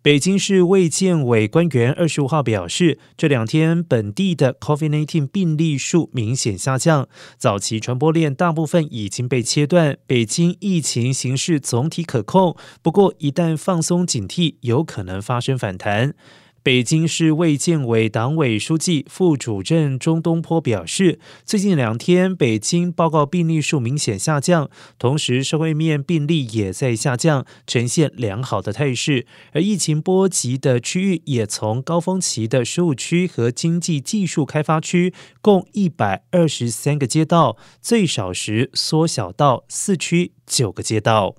北京市卫健委官员二十五号表示，这两天本地的 COVID-19 病例数明显下降，早期传播链大部分已经被切断，北京疫情形势总体可控。不过，一旦放松警惕，有可能发生反弹。北京市卫健委党委书记、副主任钟东坡表示，最近两天北京报告病例数明显下降，同时社会面病例也在下降，呈现良好的态势。而疫情波及的区域也从高峰期的十五区和经济技术开发区共一百二十三个街道，最少时缩小到四区九个街道。